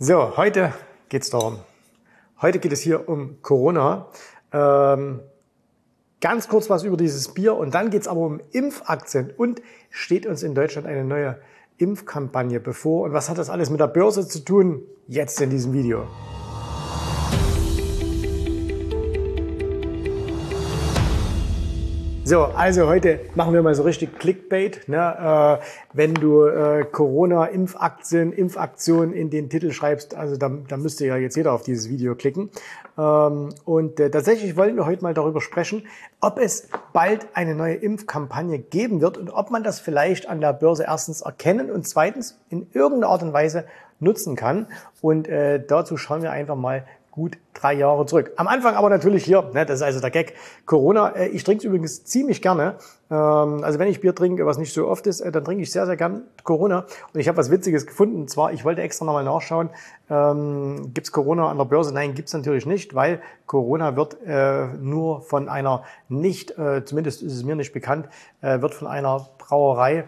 So, heute geht's darum. Heute geht es hier um Corona. Ähm, ganz kurz was über dieses Bier und dann geht's aber um Impfaktien und steht uns in Deutschland eine neue Impfkampagne bevor. Und was hat das alles mit der Börse zu tun? Jetzt in diesem Video. So, also heute machen wir mal so richtig Clickbait. Ne? Äh, wenn du äh, Corona-Impfaktien, Impfaktionen in den Titel schreibst, also da, da müsste ja jetzt jeder auf dieses Video klicken. Ähm, und äh, tatsächlich wollen wir heute mal darüber sprechen, ob es bald eine neue Impfkampagne geben wird und ob man das vielleicht an der Börse erstens erkennen und zweitens in irgendeiner Art und Weise nutzen kann. Und äh, dazu schauen wir einfach mal gut drei Jahre zurück. Am Anfang aber natürlich hier, ne, das ist also der Gag, Corona. Äh, ich trinke es übrigens ziemlich gerne. Ähm, also wenn ich Bier trinke, was nicht so oft ist, äh, dann trinke ich sehr, sehr gern Corona. Und ich habe was Witziges gefunden. Und zwar, ich wollte extra nochmal nachschauen, ähm, gibt Corona an der Börse? Nein, gibt es natürlich nicht, weil Corona wird äh, nur von einer nicht, äh, zumindest ist es mir nicht bekannt, äh, wird von einer Brauerei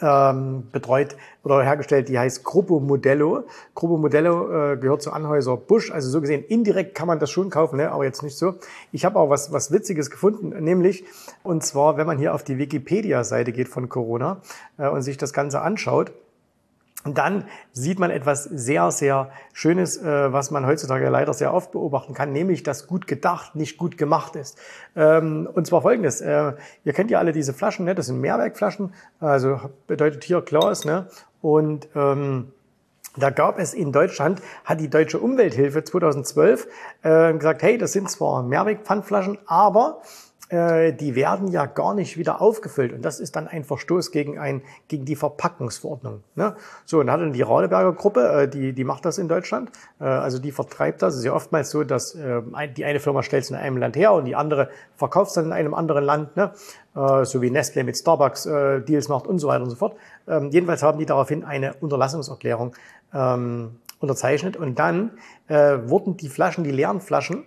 ähm, betreut oder hergestellt, die heißt Gruppo Modello. Gruppo Modello äh, gehört zu Anhäuser Busch, also so gesehen indirekt kann man das schon kaufen, ne? aber jetzt nicht so. Ich habe auch was, was Witziges gefunden, nämlich, und zwar, wenn man hier auf die Wikipedia-Seite geht von Corona äh, und sich das Ganze anschaut, und dann sieht man etwas sehr, sehr Schönes, äh, was man heutzutage leider sehr oft beobachten kann, nämlich, dass gut gedacht nicht gut gemacht ist. Ähm, und zwar folgendes, äh, ihr kennt ja alle diese Flaschen, ne? das sind Mehrwerkflaschen, also bedeutet hier Glas, ne? und ähm, da gab es in Deutschland, hat die Deutsche Umwelthilfe 2012 äh, gesagt, hey, das sind zwar Mehrwegpfandflaschen, aber äh, die werden ja gar nicht wieder aufgefüllt. Und das ist dann ein Verstoß gegen, ein, gegen die Verpackungsverordnung. Ne? So, und hat dann die Radeberger Gruppe, äh, die, die macht das in Deutschland, äh, also die vertreibt das. Es ist ja oftmals so, dass äh, die eine Firma stellt es in einem Land her und die andere verkauft es dann in einem anderen Land, ne? äh, so wie Nestle mit Starbucks äh, Deals macht und so weiter und so fort. Ähm, jedenfalls haben die daraufhin eine Unterlassungserklärung ähm, unterzeichnet und dann äh, wurden die Flaschen, die leeren Flaschen,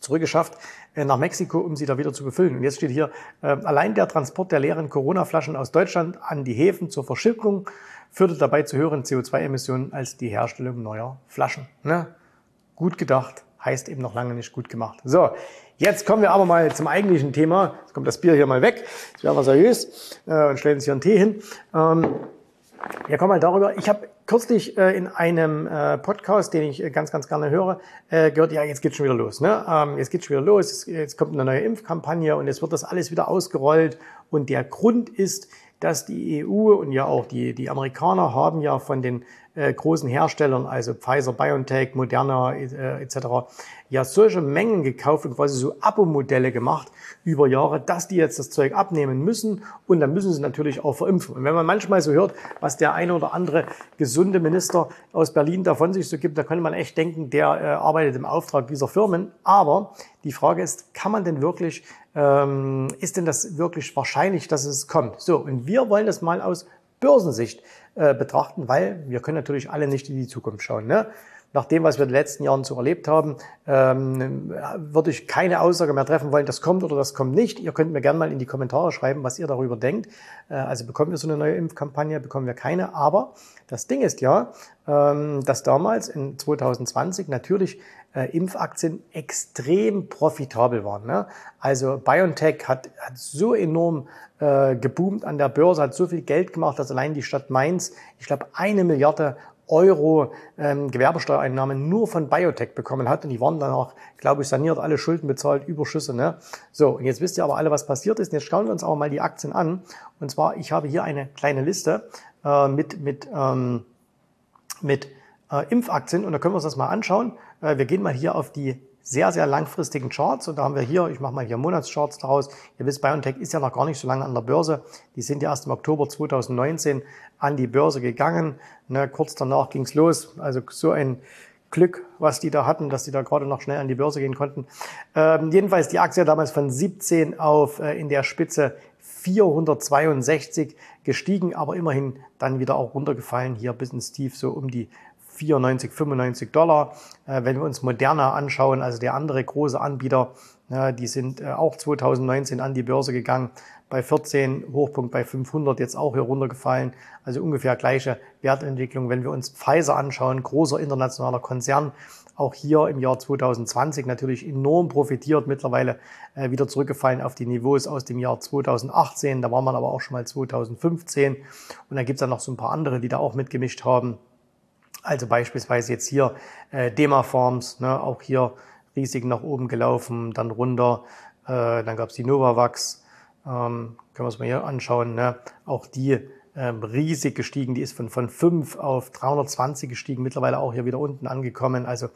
zurückgeschafft nach Mexiko, um sie da wieder zu befüllen. Und jetzt steht hier, äh, allein der Transport der leeren Corona-Flaschen aus Deutschland an die Häfen zur Verschiffung führte dabei zu höheren CO2-Emissionen als die Herstellung neuer Flaschen. Ne? Gut gedacht, heißt eben noch lange nicht gut gemacht. So, jetzt kommen wir aber mal zum eigentlichen Thema. Jetzt kommt das Bier hier mal weg. Jetzt werden wir seriös äh, und stellen uns hier einen Tee hin. Ähm, ja, komm mal darüber. Ich habe kürzlich äh, in einem äh, Podcast, den ich äh, ganz, ganz gerne höre, äh, gehört, ja, jetzt geht's schon wieder los. Ne? Ähm, jetzt geht's schon wieder los, jetzt, jetzt kommt eine neue Impfkampagne und jetzt wird das alles wieder ausgerollt. Und der Grund ist, dass die EU und ja auch die, die Amerikaner haben ja von den äh, großen Herstellern, also Pfizer, BioNTech, Moderna äh, etc., ja solche Mengen gekauft und quasi so Abo-Modelle gemacht über Jahre, dass die jetzt das Zeug abnehmen müssen und dann müssen sie natürlich auch verimpfen. Und wenn man manchmal so hört, was der eine oder andere gesunde Minister aus Berlin davon sich so gibt, da könnte man echt denken, der äh, arbeitet im Auftrag dieser Firmen. Aber die Frage ist, kann man denn wirklich, ähm, ist denn das wirklich wahrscheinlich, dass es kommt? So, und wir wollen das mal aus Börsensicht äh, betrachten, weil wir können natürlich alle nicht in die Zukunft schauen. Ne? Nach dem, was wir in den letzten Jahren so erlebt haben, ähm, würde ich keine Aussage mehr treffen wollen, das kommt oder das kommt nicht. Ihr könnt mir gerne mal in die Kommentare schreiben, was ihr darüber denkt. Äh, also bekommen wir so eine neue Impfkampagne, bekommen wir keine. Aber das Ding ist ja, ähm, dass damals in 2020 natürlich äh, Impfaktien extrem profitabel waren. Ne? Also BioNTech hat, hat so enorm äh, geboomt an der Börse, hat so viel Geld gemacht, dass allein die Stadt Mainz, ich glaube, eine Milliarde Euro ähm, Gewerbesteuereinnahmen nur von Biotech bekommen hat. Und die waren dann auch, glaube ich, saniert, alle Schulden bezahlt, Überschüsse. Ne? So, und jetzt wisst ihr aber alle, was passiert ist. Und jetzt schauen wir uns aber mal die Aktien an. Und zwar, ich habe hier eine kleine Liste äh, mit, mit, ähm, mit äh, Impfaktien. Und da können wir uns das mal anschauen. Äh, wir gehen mal hier auf die sehr, sehr langfristigen Charts. Und da haben wir hier, ich mache mal hier Monatscharts daraus. Ihr wisst, BioNTech ist ja noch gar nicht so lange an der Börse. Die sind ja erst im Oktober 2019 an die Börse gegangen. Ne, kurz danach ging's los. Also so ein Glück, was die da hatten, dass die da gerade noch schnell an die Börse gehen konnten. Ähm, jedenfalls die Aktie damals von 17 auf äh, in der Spitze 462 gestiegen, aber immerhin dann wieder auch runtergefallen, hier bis ins Tief so um die 94, 95 Dollar. Äh, wenn wir uns Moderna anschauen, also der andere große Anbieter, ja, die sind äh, auch 2019 an die Börse gegangen, bei 14, Hochpunkt bei 500, jetzt auch hier runtergefallen. Also ungefähr gleiche Wertentwicklung. Wenn wir uns Pfizer anschauen, großer internationaler Konzern, auch hier im Jahr 2020 natürlich enorm profitiert, mittlerweile äh, wieder zurückgefallen auf die Niveaus aus dem Jahr 2018. Da war man aber auch schon mal 2015. Und dann gibt es dann noch so ein paar andere, die da auch mitgemischt haben. Also beispielsweise jetzt hier äh, Dema Farms, ne, auch hier riesig nach oben gelaufen, dann runter. Äh, dann gab es die Novavax, ähm, können wir uns mal hier anschauen. Ne? Auch die ähm, riesig gestiegen, die ist von, von 5 auf 320 gestiegen, mittlerweile auch hier wieder unten angekommen, also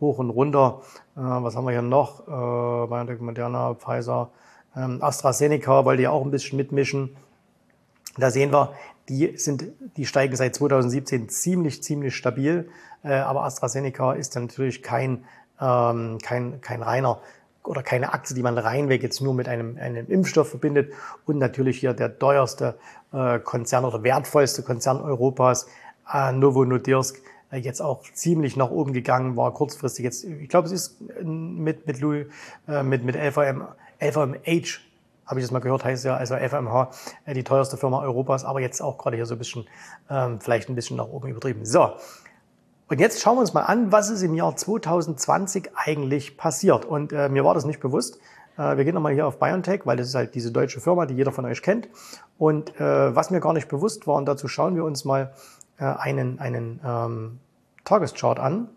hoch und runter. Äh, was haben wir hier noch? Äh, BioNTech, Moderna, Pfizer, ähm, AstraZeneca wollte ja auch ein bisschen mitmischen. Da sehen wir, die sind, die steigen seit 2017 ziemlich, ziemlich stabil. Äh, aber AstraZeneca ist natürlich kein, ähm, kein, kein reiner oder keine Aktie, die man reinweg jetzt nur mit einem, einem Impfstoff verbindet. Und natürlich hier der teuerste äh, Konzern oder wertvollste Konzern Europas, äh, Novo Nordisk, jetzt auch ziemlich nach oben gegangen, war kurzfristig jetzt, ich glaube, es ist mit, mit Louis, mit, mit LVM, LVMH habe ich das mal gehört, heißt ja, also FMH, äh, die teuerste Firma Europas, aber jetzt auch gerade hier so ein bisschen, ähm, vielleicht ein bisschen nach oben übertrieben. So. Und jetzt schauen wir uns mal an, was ist im Jahr 2020 eigentlich passiert. Und äh, mir war das nicht bewusst. Äh, wir gehen nochmal hier auf BioNTech, weil das ist halt diese deutsche Firma, die jeder von euch kennt. Und äh, was mir gar nicht bewusst war, und dazu schauen wir uns mal äh, einen, einen ähm, Tageschart an.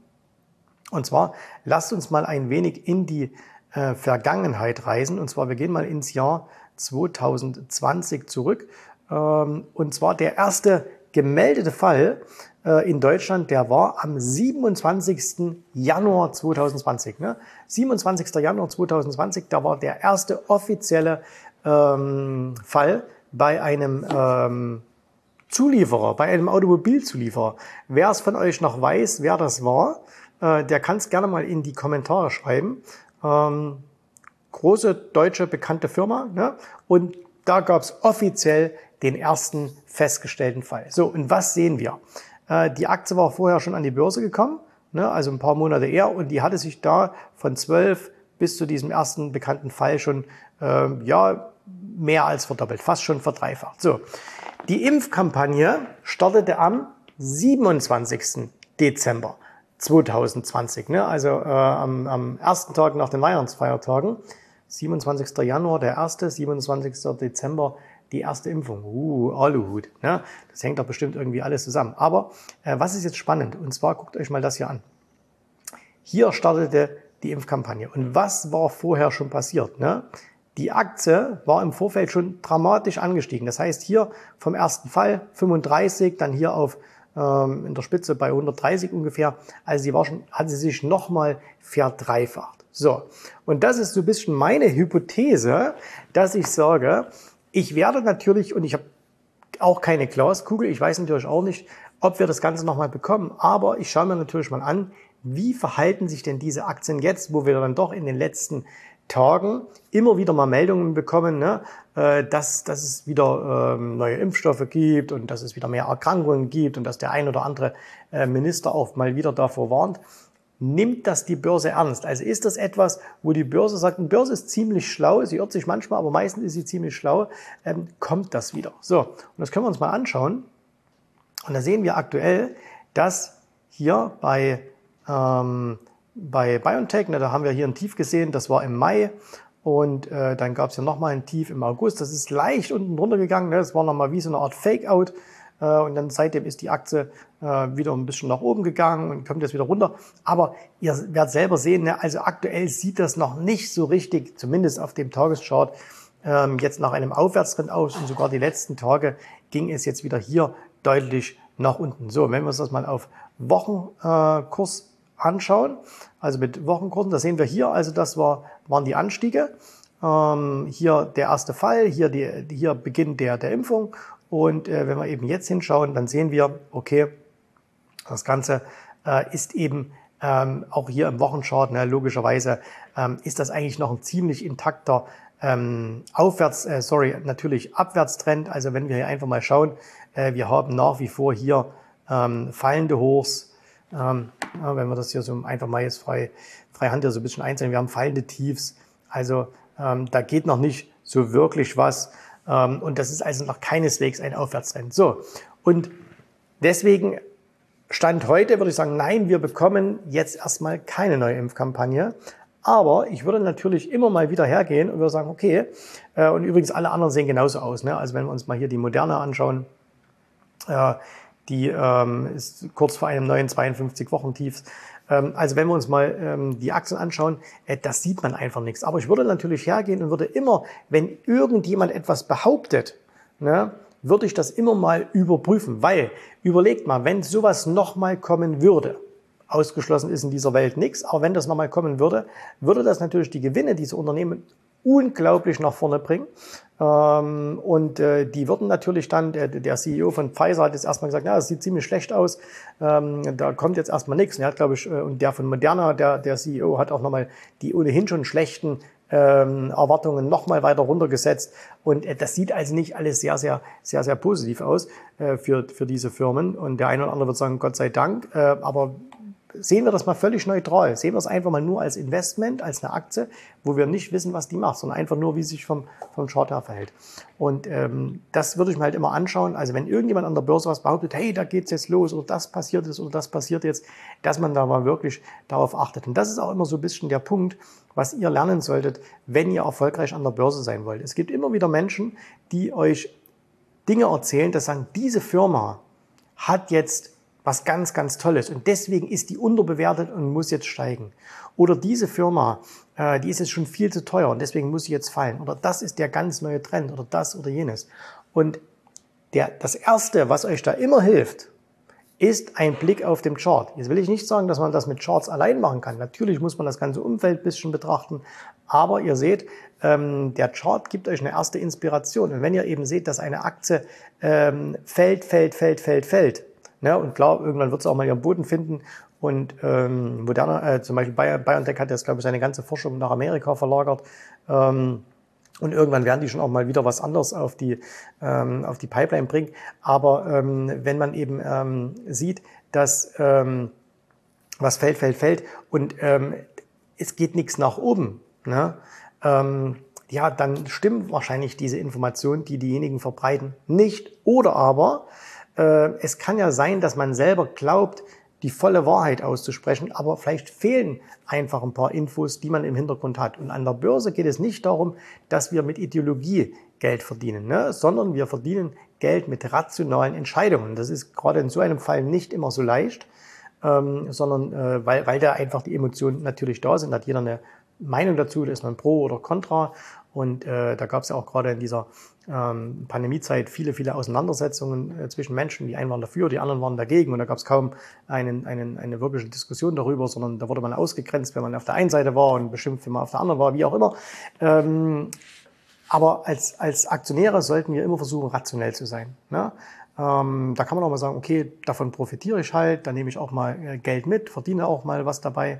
Und zwar lasst uns mal ein wenig in die äh, Vergangenheit reisen. Und zwar, wir gehen mal ins Jahr 2020 zurück. Ähm, und zwar der erste gemeldete Fall äh, in Deutschland, der war am 27. Januar 2020. Ne? 27. Januar 2020, da war der erste offizielle ähm, Fall bei einem ähm, Zulieferer, bei einem Automobilzulieferer. Wer es von euch noch weiß, wer das war, äh, der kann es gerne mal in die Kommentare schreiben. Ähm, große deutsche bekannte Firma. Ne? Und da gab es offiziell den ersten festgestellten Fall. So, und was sehen wir? Äh, die Aktie war vorher schon an die Börse gekommen, ne? also ein paar Monate eher, und die hatte sich da von 12 bis zu diesem ersten bekannten Fall schon äh, ja, mehr als verdoppelt, fast schon verdreifacht. So, die Impfkampagne startete am 27. Dezember. 2020. Ne? Also äh, am, am ersten Tag nach den Weihnachtsfeiertagen, 27. Januar der erste, 27. Dezember die erste Impfung. Uh, Aluhut. Ne? Das hängt doch bestimmt irgendwie alles zusammen. Aber äh, was ist jetzt spannend? Und zwar guckt euch mal das hier an. Hier startete die Impfkampagne. Und was war vorher schon passiert? Ne? Die Aktie war im Vorfeld schon dramatisch angestiegen. Das heißt, hier vom ersten Fall 35, dann hier auf ähm, in der Spitze bei 130 ungefähr. Also sie war schon, hat sie sich nochmal verdreifacht. So. Und das ist so ein bisschen meine Hypothese, dass ich sage, ich werde natürlich, und ich habe auch keine Glaskugel, ich weiß natürlich auch nicht, ob wir das Ganze nochmal bekommen, aber ich schaue mir natürlich mal an, wie verhalten sich denn diese Aktien jetzt, wo wir dann doch in den letzten Tagen immer wieder mal Meldungen bekommen, ne, äh, dass, dass es wieder ähm, neue Impfstoffe gibt und dass es wieder mehr Erkrankungen gibt und dass der ein oder andere äh, Minister auch mal wieder davor warnt. Nimmt das die Börse ernst? Also ist das etwas, wo die Börse sagt, die Börse ist ziemlich schlau, sie irrt sich manchmal, aber meistens ist sie ziemlich schlau, ähm, kommt das wieder? So, und das können wir uns mal anschauen. Und da sehen wir aktuell, dass hier bei ähm, bei BioNTech, ne, da haben wir hier ein Tief gesehen, das war im Mai. Und äh, dann gab es ja nochmal ein Tief im August, das ist leicht unten drunter gegangen, ne, das war nochmal wie so eine Art Fake-Out. Äh, und dann seitdem ist die Aktie äh, wieder ein bisschen nach oben gegangen und kommt jetzt wieder runter. Aber ihr werdet selber sehen, ne, also aktuell sieht das noch nicht so richtig, zumindest auf dem Tageschart, ähm, jetzt nach einem Aufwärtstrend aus. Und sogar die letzten Tage ging es jetzt wieder hier deutlich nach unten. So, wenn wir uns das mal auf Wochenkurs anschauen, also mit Wochenkursen, da sehen wir hier, also das war, waren die Anstiege. Ähm, hier der erste Fall, hier, die, hier Beginn der, der Impfung. Und äh, wenn wir eben jetzt hinschauen, dann sehen wir, okay, das Ganze äh, ist eben ähm, auch hier im Wochenchart, ne, logischerweise ähm, ist das eigentlich noch ein ziemlich intakter ähm, Aufwärts, äh, sorry, natürlich Abwärtstrend. Also wenn wir hier einfach mal schauen, äh, wir haben nach wie vor hier ähm, fallende Hochs, Ähm, ja, wenn wir das hier so einfach mal jetzt frei, frei Hand hier so ein bisschen einzeln, wir haben fallende Tiefs. Also ähm, da geht noch nicht so wirklich was. Ähm, und das ist also noch keineswegs ein Aufwärtstrend. So. Und deswegen Stand heute würde ich sagen, nein, wir bekommen jetzt erstmal keine neue Impfkampagne. Aber ich würde natürlich immer mal wieder hergehen und würde sagen, okay, äh, und übrigens alle anderen sehen genauso aus. Ne? Also wenn wir uns mal hier die Moderne anschauen, äh, die ähm, ist kurz vor einem neuen 52-Wochen-Tiefs. Ähm, also wenn wir uns mal ähm, die Aktien anschauen, äh, das sieht man einfach nichts. Aber ich würde natürlich hergehen und würde immer, wenn irgendjemand etwas behauptet, ne, würde ich das immer mal überprüfen, weil überlegt mal, wenn sowas nochmal kommen würde, ausgeschlossen ist in dieser Welt nichts, aber wenn das nochmal kommen würde, würde das natürlich die Gewinne dieser Unternehmen unglaublich nach vorne bringen. Ähm, und äh, die würden natürlich dann, der, der CEO von Pfizer hat jetzt erstmal gesagt, ja, das sieht ziemlich schlecht aus, ähm, da kommt jetzt erstmal nichts. Und er hat, glaube ich, äh, und der von Moderna, der, der CEO, hat auch nochmal die ohnehin schon schlechten ähm, Erwartungen nochmal weiter runtergesetzt. Und äh, das sieht also nicht alles sehr, sehr, sehr, sehr positiv aus äh, für, für diese Firmen. Und der eine oder andere wird sagen, Gott sei Dank. Äh, aber sehen wir das mal völlig neutral. Sehen wir es einfach mal nur als Investment, als eine Aktie, wo wir nicht wissen, was die macht, sondern einfach nur, wie sie sich vom, vom Chart her verhält. Und ähm, das würde ich mir halt immer anschauen. Also wenn irgendjemand an der Börse was behauptet, hey, da geht's jetzt los oder das passiert jetzt oder das passiert jetzt, dass man da mal wirklich darauf achtet. Und das ist auch immer so ein bisschen der Punkt, was ihr lernen solltet, wenn ihr erfolgreich an der Börse sein wollt. Es gibt immer wieder Menschen, die euch Dinge erzählen, dass sagen, diese Firma hat jetzt was ganz, ganz Tolles. Und deswegen ist die unterbewertet und muss jetzt steigen. Oder diese Firma, äh, die ist jetzt schon viel zu teuer und deswegen muss sie jetzt fallen. Oder das ist der ganz neue Trend oder das oder jenes. Und der, das Erste, was euch da immer hilft, ist ein Blick auf den Chart. Jetzt will ich nicht sagen, dass man das mit Charts allein machen kann. Natürlich muss man das ganze Umfeld bisschen betrachten. Aber ihr seht, ähm, der Chart gibt euch eine erste Inspiration. Und wenn ihr eben seht, dass eine Aktie ähm, fällt, fällt, fällt, fällt, fällt, Ne? Und klar, irgendwann wird es auch mal ihren Boden finden. Und ähm, Moderna, äh, zum Beispiel BioNTech hat jetzt, glaube ich, seine ganze Forschung nach Amerika verlagert. Ähm, und irgendwann werden die schon auch mal wieder was anderes auf die, ähm, auf die Pipeline bringen. Aber ähm, wenn man eben ähm, sieht, dass ähm, was fällt, fällt, fällt und ähm, es geht nichts nach oben, ne? ähm, ja, dann stimmt wahrscheinlich diese Information, die diejenigen verbreiten, nicht. Oder aber es kann ja sein, dass man selber glaubt, die volle Wahrheit auszusprechen, aber vielleicht fehlen einfach ein paar Infos, die man im Hintergrund hat. Und an der Börse geht es nicht darum, dass wir mit Ideologie Geld verdienen, ne? sondern wir verdienen Geld mit rationalen Entscheidungen. Das ist gerade in so einem Fall nicht immer so leicht, ähm, sondern äh, weil, weil da einfach die Emotionen natürlich da sind, hat jeder eine Meinung dazu, da ist man pro oder contra. Und äh, da gab es ja auch gerade in dieser ähm, Pandemiezeit viele, viele Auseinandersetzungen äh, zwischen Menschen. Die einen waren dafür, die anderen waren dagegen. Und da gab es kaum einen, einen, eine wirkliche Diskussion darüber, sondern da wurde man ausgegrenzt, wenn man auf der einen Seite war und beschimpft, wenn man auf der anderen war, wie auch immer. Ähm, aber als, als Aktionäre sollten wir immer versuchen, rationell zu sein. Ne? Ähm, da kann man auch mal sagen, okay, davon profitiere ich halt, da nehme ich auch mal äh, Geld mit, verdiene auch mal was dabei.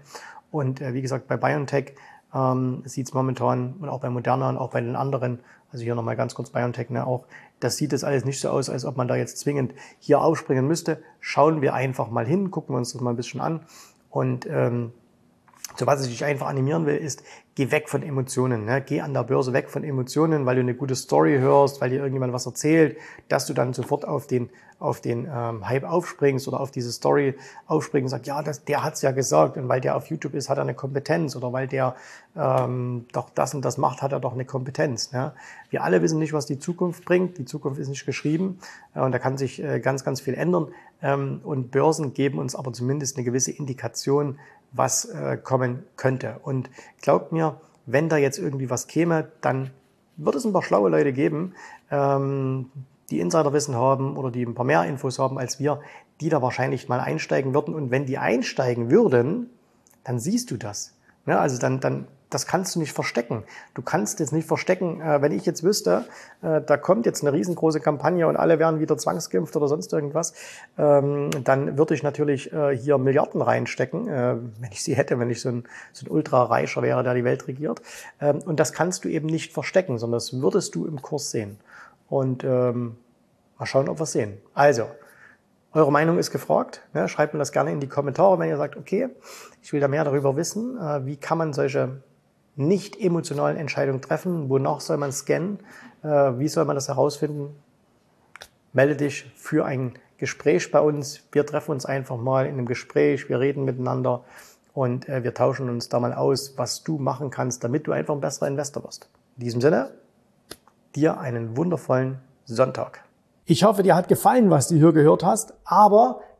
Und äh, wie gesagt, bei BioNTech ähm, sieht es momentan und auch bei Moderna und auch bei den anderen, also hier nochmal ganz kurz BioNTech, ne, auch, das sieht es alles nicht so aus, als ob man da jetzt zwingend hier aufspringen müsste. Schauen wir einfach mal hin, gucken wir uns das mal ein bisschen an. Und ähm, so was ich dich einfach animieren will, ist, geh weg von Emotionen. Ne? Geh an der Börse weg von Emotionen, weil du eine gute Story hörst, weil dir irgendjemand was erzählt, dass du dann sofort auf den, auf den ähm, Hype aufspringst oder auf diese Story aufspringst und sagst, ja, das, der hat's ja gesagt und weil der auf YouTube ist, hat er eine Kompetenz oder weil der ähm, doch das und das macht, hat er doch eine Kompetenz. Ne? Wir alle wissen nicht, was die Zukunft bringt. Die Zukunft ist nicht geschrieben äh, und da kann sich äh, ganz, ganz viel ändern. Ähm, und Börsen geben uns aber zumindest eine gewisse Indikation, was äh, kommen könnte. Und glaubt mir, wenn da jetzt irgendwie was käme, dann wird es ein paar schlaue Leute geben, ähm, die Insiderwissen haben oder die ein paar mehr Infos haben als wir, die da wahrscheinlich mal einsteigen würden. Und wenn die einsteigen würden, dann siehst du das. Ja, also dann, dann das kannst du nicht verstecken. Du kannst jetzt nicht verstecken, äh, wenn ich jetzt wüsste, äh, da kommt jetzt eine riesengroße Kampagne und alle werden wieder zwangsgeimpft oder sonst irgendwas, ähm, dann würde ich natürlich äh, hier Milliarden reinstecken, äh, wenn ich sie hätte, wenn ich so ein, so ein Ultra-Reicher wäre, der die Welt regiert. Ähm, und das kannst du eben nicht verstecken, sondern das würdest du im Kurs sehen. Und ähm, mal schauen, ob wir es sehen. Also, Eure Meinung ist gefragt. Ne? Schreibt mir das gerne in die Kommentare, wenn ihr sagt, okay, ich will da mehr darüber wissen. Äh, wie kann man solche nicht emotionalen Entscheidungen treffen? Wonach soll man scannen? Äh, wie soll man das herausfinden? Melde dich für ein Gespräch bei uns. Wir treffen uns einfach mal in einem Gespräch, wir reden miteinander und äh, wir tauschen uns da mal aus, was du machen kannst, damit du einfach ein besserer Investor wirst. In diesem Sinne, dir einen wundervollen Sonntag. Ich hoffe, dir hat gefallen, was du hier gehört hast, aber